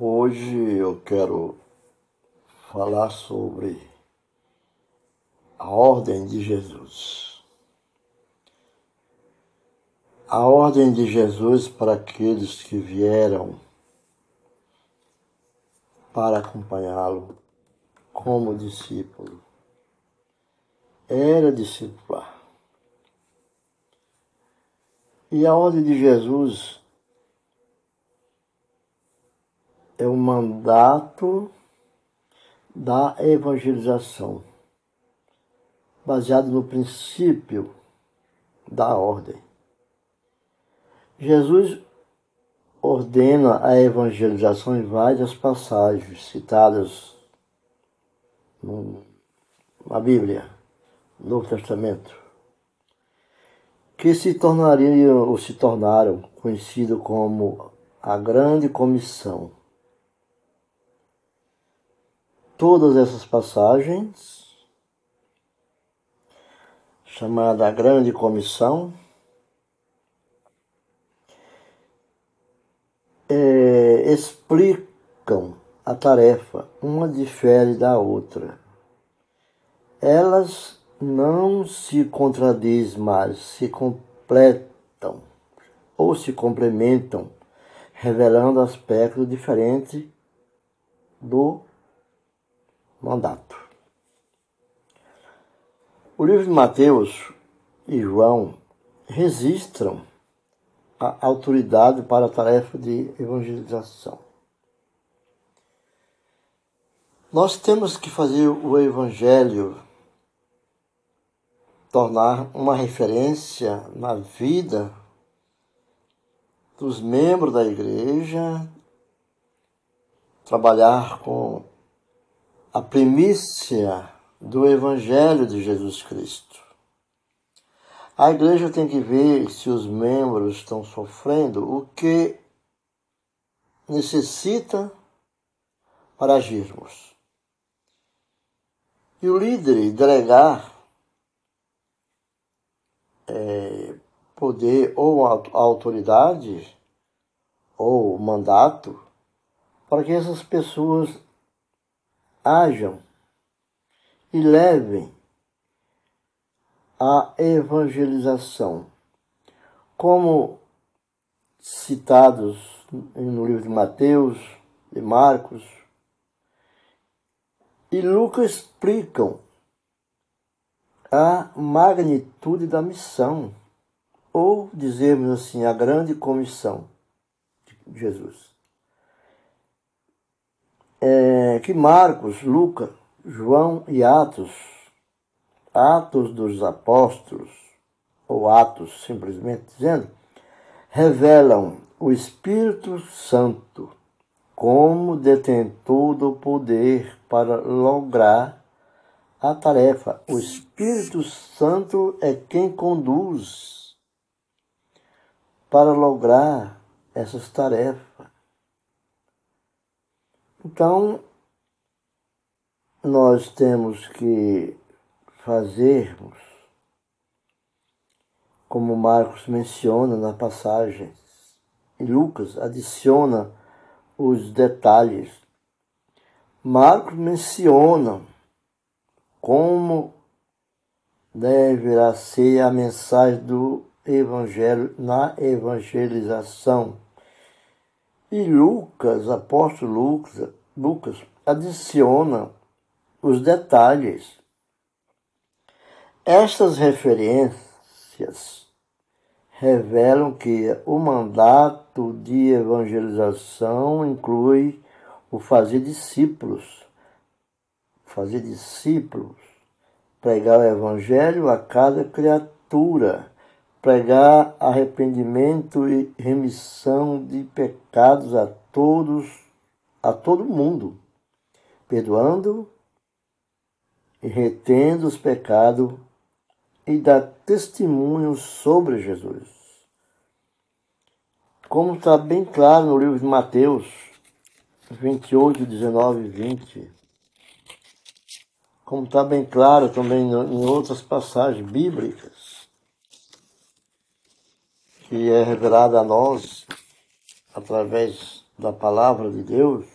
Hoje eu quero falar sobre a ordem de Jesus. A ordem de Jesus para aqueles que vieram para acompanhá-lo como discípulo era discipular. E a ordem de Jesus é o mandato da evangelização, baseado no princípio da ordem. Jesus ordena a evangelização em várias passagens citadas na Bíblia, no Novo Testamento, que se tornariam ou se tornaram conhecido como a Grande Comissão todas essas passagens, chamada Grande Comissão, é, explicam a tarefa, uma difere da outra. Elas não se contradizem, mas se completam ou se complementam, revelando aspectos diferentes do mandato. O livro de Mateus e João registram a autoridade para a tarefa de evangelização. Nós temos que fazer o evangelho tornar uma referência na vida dos membros da igreja, trabalhar com a primícia do Evangelho de Jesus Cristo. A igreja tem que ver se os membros estão sofrendo o que necessita para agirmos. E o líder delegar é, poder ou autoridade ou mandato para que essas pessoas hajam e levem a evangelização. Como citados no livro de Mateus, de Marcos e Lucas explicam a magnitude da missão, ou dizermos assim, a grande comissão de Jesus é, que Marcos, Lucas, João e Atos, Atos dos Apóstolos, ou Atos simplesmente dizendo, revelam o Espírito Santo como detentor do poder para lograr a tarefa. O Espírito Santo é quem conduz para lograr essas tarefas. Então, nós temos que fazermos, como Marcos menciona na passagem, e Lucas adiciona os detalhes. Marcos menciona como deverá ser a mensagem do Evangelho na evangelização e Lucas, apóstolo Lucas, Lucas adiciona os detalhes. Estas referências revelam que o mandato de evangelização inclui o fazer discípulos, fazer discípulos, pregar o evangelho a cada criatura pregar arrependimento e remissão de pecados a todos, a todo mundo, perdoando retendo os pecados e dar testemunho sobre Jesus. Como está bem claro no livro de Mateus 28, 19 e 20, como está bem claro também em outras passagens bíblicas, que é revelada a nós através da palavra de Deus,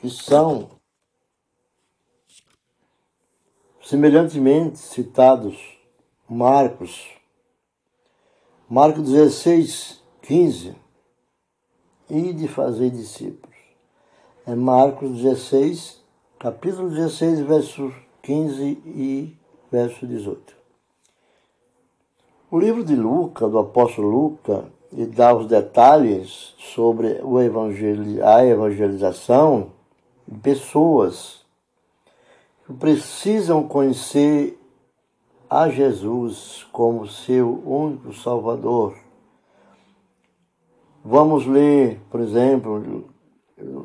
que são semelhantemente citados Marcos, Marcos 16, 15, e de fazer discípulos. É Marcos 16, capítulo 16, verso 15 e verso 18. O livro de Lucas, do apóstolo Lucas, ele dá os detalhes sobre o evangel a evangelização de pessoas precisam conhecer a Jesus como seu único Salvador. Vamos ler, por exemplo,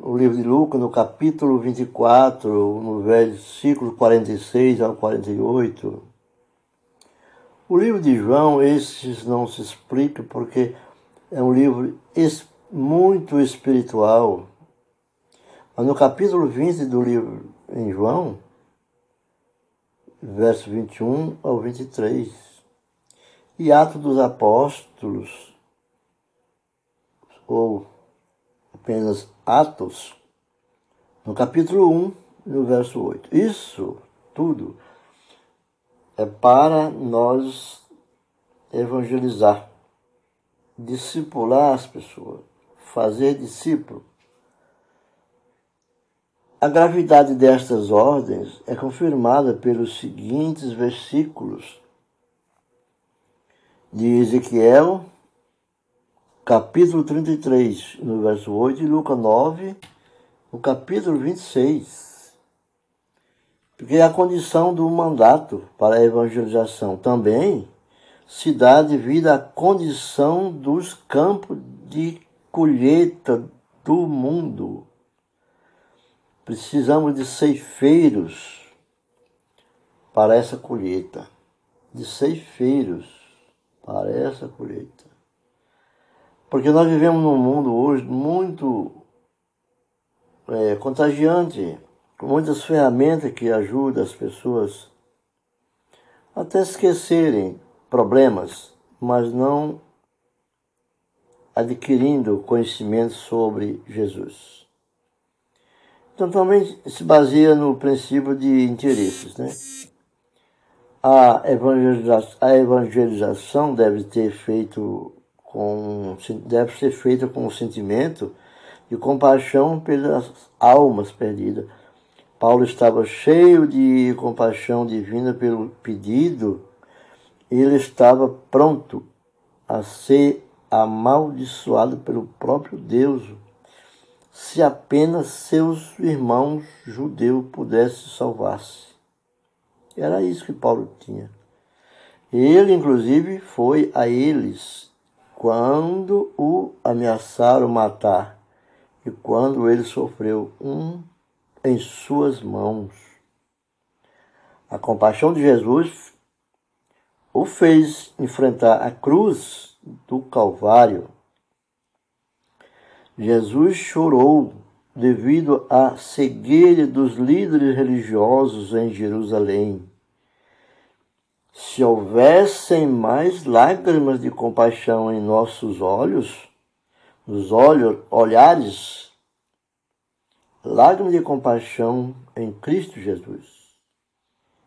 o livro de Lucas, no capítulo 24, no versículo 46 ao 48. O livro de João, esses não se explica porque é um livro muito espiritual. Mas no capítulo 20 do livro em João, verso 21 ao 23, e Atos dos Apóstolos, ou apenas Atos, no capítulo 1, no verso 8. Isso tudo é para nós evangelizar, discipular as pessoas, fazer discípulo. A gravidade destas ordens é confirmada pelos seguintes versículos de Ezequiel capítulo 33, no verso 8, e Lucas 9, no capítulo 26. Porque a condição do mandato para a evangelização também se dá devido à condição dos campos de colheita do mundo. Precisamos de ceifeiros para essa colheita, de ceifeiros para essa colheita. Porque nós vivemos num mundo hoje muito é, contagiante, com muitas ferramentas que ajudam as pessoas até esquecerem problemas, mas não adquirindo conhecimento sobre Jesus. Então também se baseia no princípio de interesses, né? A evangelização, a evangelização deve ter feito com, deve ser feita com o sentimento de compaixão pelas almas perdidas. Paulo estava cheio de compaixão divina pelo pedido, ele estava pronto a ser amaldiçoado pelo próprio Deus, se apenas seus irmãos judeus pudessem salvar-se. Era isso que Paulo tinha. Ele, inclusive, foi a eles quando o ameaçaram matar e quando ele sofreu um em suas mãos. A compaixão de Jesus o fez enfrentar a cruz do Calvário. Jesus chorou devido à cegueira dos líderes religiosos em Jerusalém. Se houvessem mais lágrimas de compaixão em nossos olhos, nos olhos, olhares, lágrimas de compaixão em Cristo Jesus,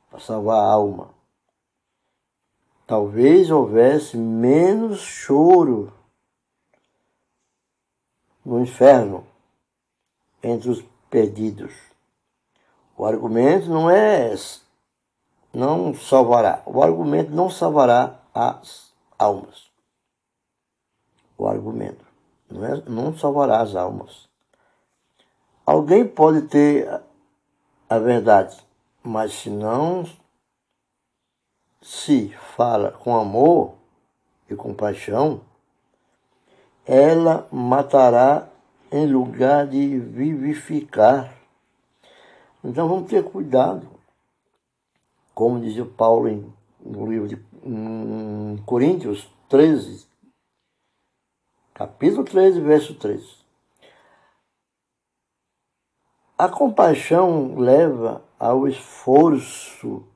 para salvar a alma. Talvez houvesse menos choro no inferno entre os perdidos. O argumento não é não salvará. O argumento não salvará as almas. O argumento não, é, não salvará as almas. Alguém pode ter a verdade, mas se não se fala com amor e compaixão, ela matará em lugar de vivificar. Então vamos ter cuidado como dizia Paulo em, no livro de em Coríntios 13, capítulo 13, verso 13. A compaixão leva ao esforço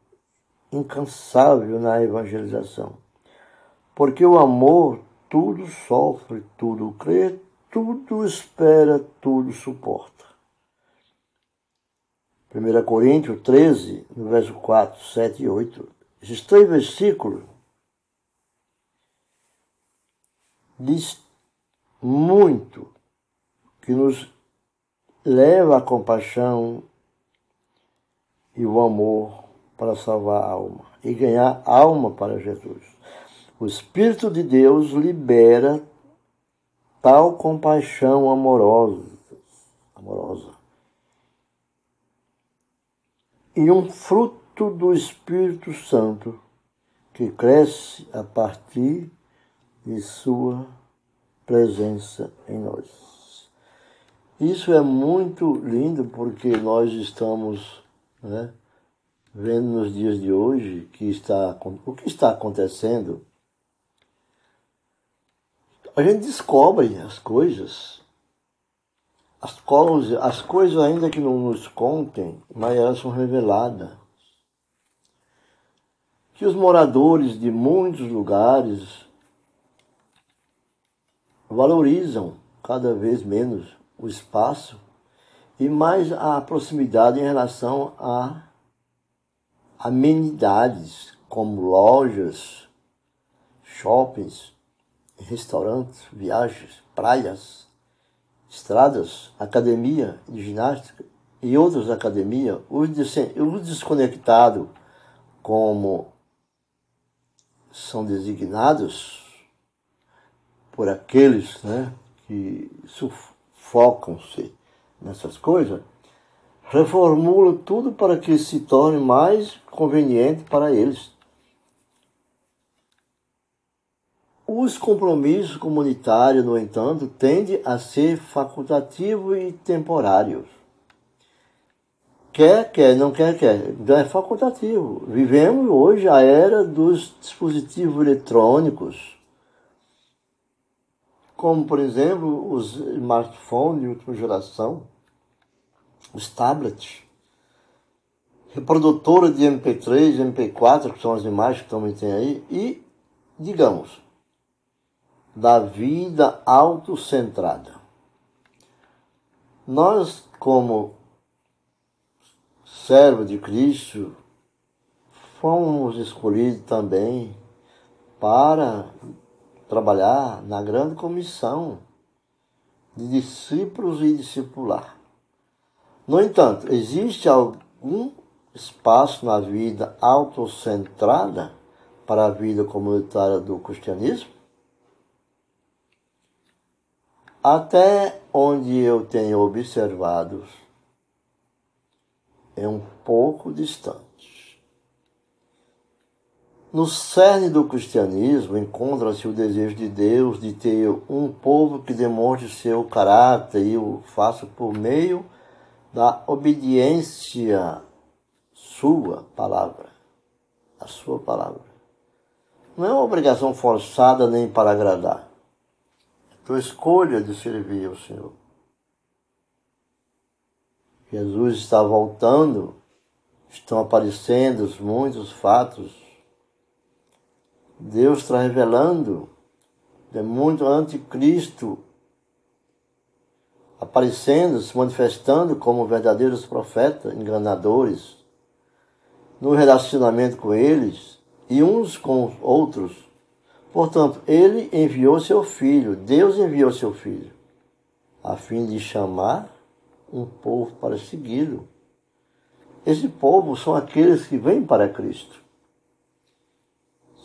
incansável na evangelização, porque o amor tudo sofre, tudo crê, tudo espera, tudo suporta. 1 Coríntios 13, no verso 4, 7 e 8. Esses três versículos diz muito que nos leva à compaixão e o amor para salvar a alma e ganhar alma para Jesus. O Espírito de Deus libera tal compaixão amorosa, amorosa. E um fruto do Espírito Santo que cresce a partir de sua presença em nós. Isso é muito lindo porque nós estamos né, vendo nos dias de hoje que está, o que está acontecendo a gente descobre as coisas, as coisas, as coisas ainda que não nos contem, mas elas são reveladas. Que os moradores de muitos lugares valorizam cada vez menos o espaço e mais a proximidade em relação a amenidades como lojas, shoppings, restaurantes, viagens, praias, estradas, academia de ginástica e outras academias, os desconectados, como são designados por aqueles né, que sufocam-se nessas coisas, reformula tudo para que se torne mais conveniente para eles. Os compromissos comunitários, no entanto, tendem a ser facultativos e temporários. Quer, quer, não quer, quer. Então é facultativo. Vivemos hoje a era dos dispositivos eletrônicos, como, por exemplo, os smartphones de última geração, os tablets, reprodutora de MP3, MP4, que são as imagens que também tem aí, e, digamos, da vida autocentrada. Nós, como servo de Cristo, fomos escolhidos também para trabalhar na grande comissão de discípulos e discipular. No entanto, existe algum espaço na vida autocentrada para a vida comunitária do cristianismo? Até onde eu tenho observado, é um pouco distante. No cerne do cristianismo encontra-se o desejo de Deus de ter um povo que demonstre seu caráter e o faça por meio da obediência sua palavra, a sua palavra. Não é uma obrigação forçada nem para agradar tua escolha de servir ao Senhor. Jesus está voltando, estão aparecendo muitos fatos. Deus está revelando, é muito anticristo aparecendo, se manifestando como verdadeiros profetas, enganadores, no relacionamento com eles e uns com os outros Portanto, ele enviou seu filho, Deus enviou seu filho, a fim de chamar um povo para segui-lo. Esse povo são aqueles que vêm para Cristo.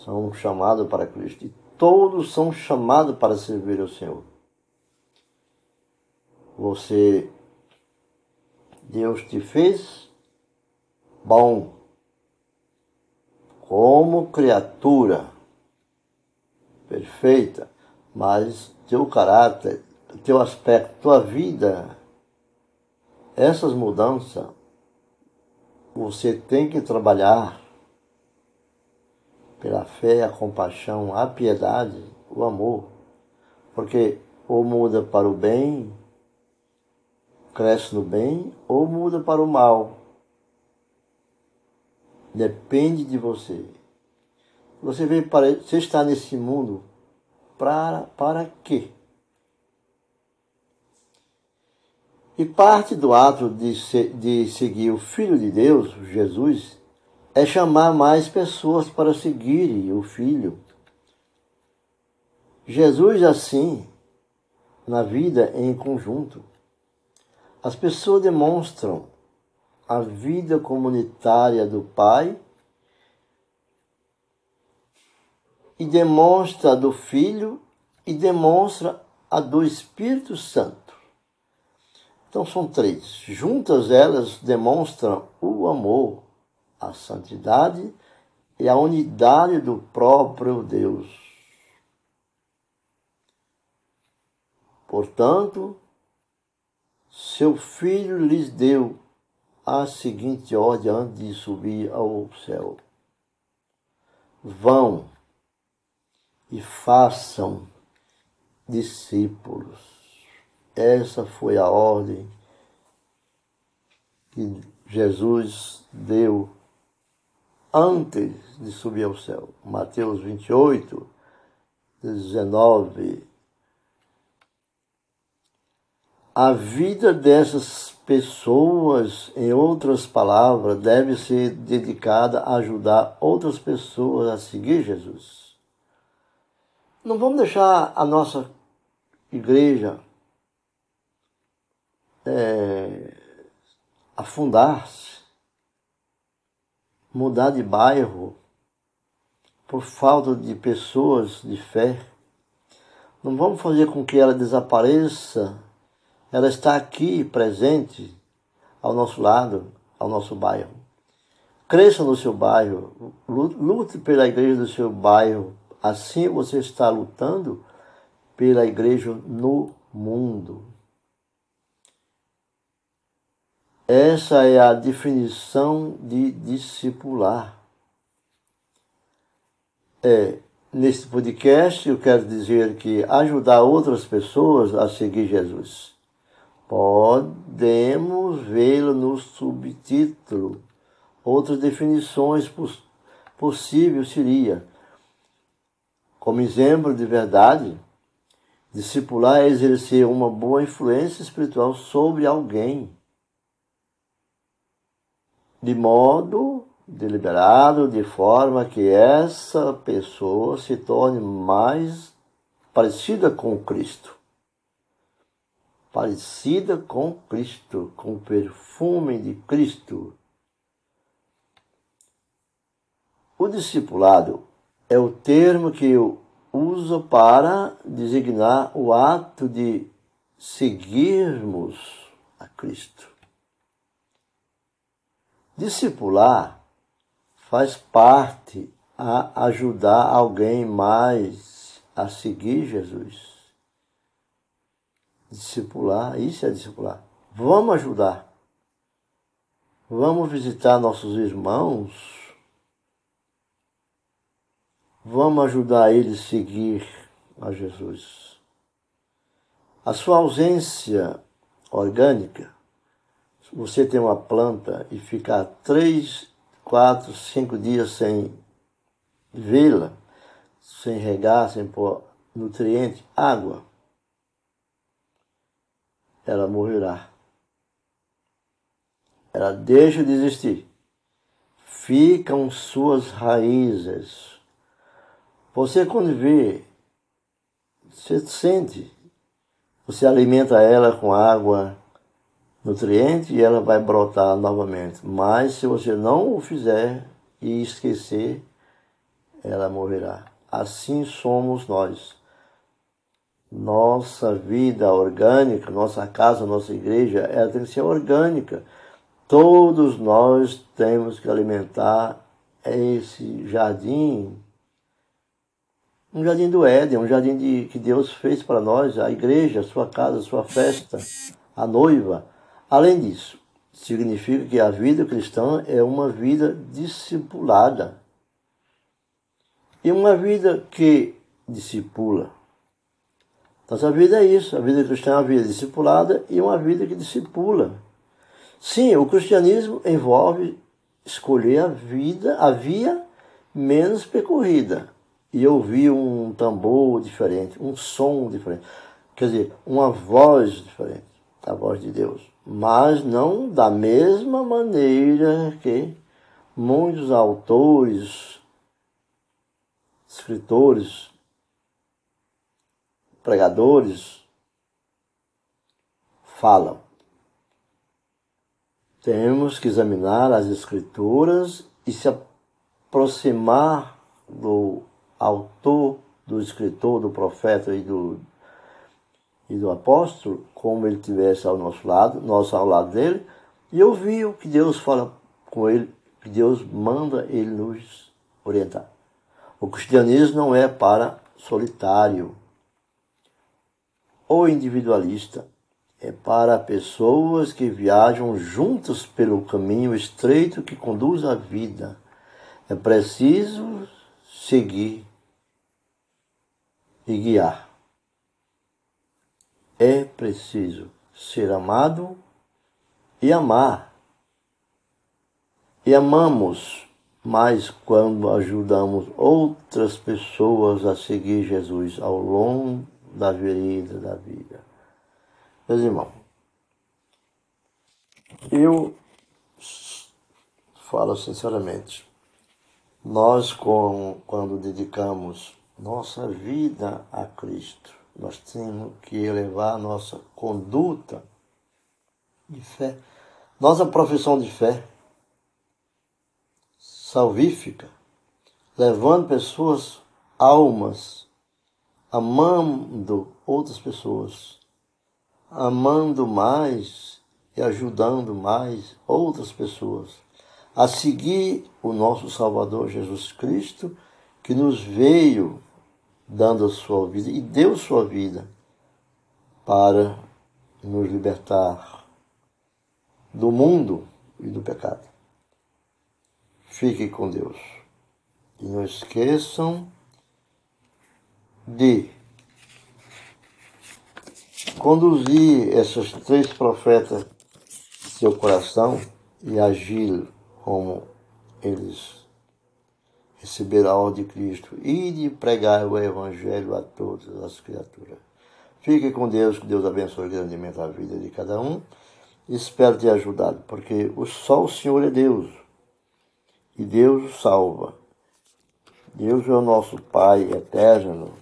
São chamados para Cristo. E todos são chamados para servir ao Senhor. Você, Deus te fez bom como criatura perfeita, mas teu caráter, teu aspecto, tua vida, essas mudanças, você tem que trabalhar pela fé, a compaixão, a piedade, o amor, porque ou muda para o bem, cresce no bem, ou muda para o mal. Depende de você. Você veio para, você está nesse mundo para, para quê? E parte do ato de, de seguir o Filho de Deus, Jesus, é chamar mais pessoas para seguirem o Filho. Jesus, assim, na vida em conjunto, as pessoas demonstram a vida comunitária do Pai e demonstra a do Filho e demonstra a do Espírito Santo. Então são três. Juntas elas demonstram o amor, a santidade e a unidade do próprio Deus. Portanto, seu filho lhes deu a seguinte ordem antes de subir ao céu: Vão e façam discípulos. Essa foi a ordem que Jesus deu antes de subir ao céu. Mateus 28, 19. A vida dessas pessoas, em outras palavras, deve ser dedicada a ajudar outras pessoas a seguir Jesus. Não vamos deixar a nossa igreja é, afundar-se, mudar de bairro por falta de pessoas de fé. Não vamos fazer com que ela desapareça. Ela está aqui presente ao nosso lado, ao nosso bairro. Cresça no seu bairro, lute pela igreja do seu bairro, Assim você está lutando pela igreja no mundo. Essa é a definição de discipular. É, neste podcast eu quero dizer que ajudar outras pessoas a seguir Jesus. Podemos vê-lo no subtítulo. Outras definições poss possíveis seria como exemplo de verdade, discipular é exercer uma boa influência espiritual sobre alguém, de modo deliberado, de forma que essa pessoa se torne mais parecida com Cristo. Parecida com Cristo, com o perfume de Cristo. O discipulado é o termo que eu uso para designar o ato de seguirmos a Cristo. Discipular faz parte a ajudar alguém mais a seguir Jesus. Discipular, isso é discipular. Vamos ajudar. Vamos visitar nossos irmãos Vamos ajudar ele a seguir a Jesus. A sua ausência orgânica, você tem uma planta e ficar três, quatro, cinco dias sem vê-la, sem regar, sem pôr nutriente, água, ela morrerá. Ela deixa de existir. Ficam suas raízes você quando vê, você sente, você alimenta ela com água nutriente e ela vai brotar novamente. Mas se você não o fizer e esquecer, ela morrerá. Assim somos nós. Nossa vida orgânica, nossa casa, nossa igreja, ela tem que ser orgânica. Todos nós temos que alimentar esse jardim um jardim do Éden, um jardim de, que Deus fez para nós, a igreja, a sua casa, a sua festa, a noiva. Além disso, significa que a vida cristã é uma vida discipulada. E uma vida que discipula. Nossa vida é isso, a vida cristã é uma vida discipulada e uma vida que discipula. Sim, o cristianismo envolve escolher a vida, a via menos percorrida e ouvi um tambor diferente, um som diferente. Quer dizer, uma voz diferente, a voz de Deus. Mas não da mesma maneira que muitos autores, escritores, pregadores falam. Temos que examinar as escrituras e se aproximar do autor, do escritor, do profeta e do, e do apóstolo, como ele estivesse ao nosso lado, nós ao lado dele, e ouvir o que Deus fala com ele, que Deus manda ele nos orientar. O cristianismo não é para solitário ou individualista, é para pessoas que viajam juntas pelo caminho estreito que conduz à vida. É preciso seguir e guiar. É preciso ser amado e amar. E amamos mais quando ajudamos outras pessoas a seguir Jesus ao longo da vereda da vida. Meus irmãos, eu falo sinceramente, nós com, quando dedicamos nossa vida a Cristo, nós temos que elevar nossa conduta de fé, nossa profissão de fé salvífica, levando pessoas, almas, amando outras pessoas amando mais e ajudando mais outras pessoas a seguir o nosso Salvador Jesus Cristo, que nos veio dando a sua vida e deu sua vida para nos libertar do mundo e do pecado. Fiquem com Deus. E não esqueçam de conduzir esses três profetas em seu coração e agir como eles receberam a ordem de Cristo e de pregar o Evangelho a todas as criaturas. Fique com Deus, que Deus abençoe grandemente a vida de cada um. Espero ter ajudado, porque só o Senhor é Deus e Deus o salva. Deus é o nosso Pai eterno.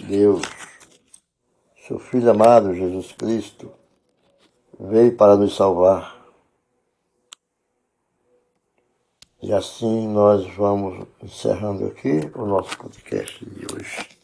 Deus seu Filho amado, Jesus Cristo, veio para nos salvar. E assim nós vamos encerrando aqui o nosso podcast de hoje.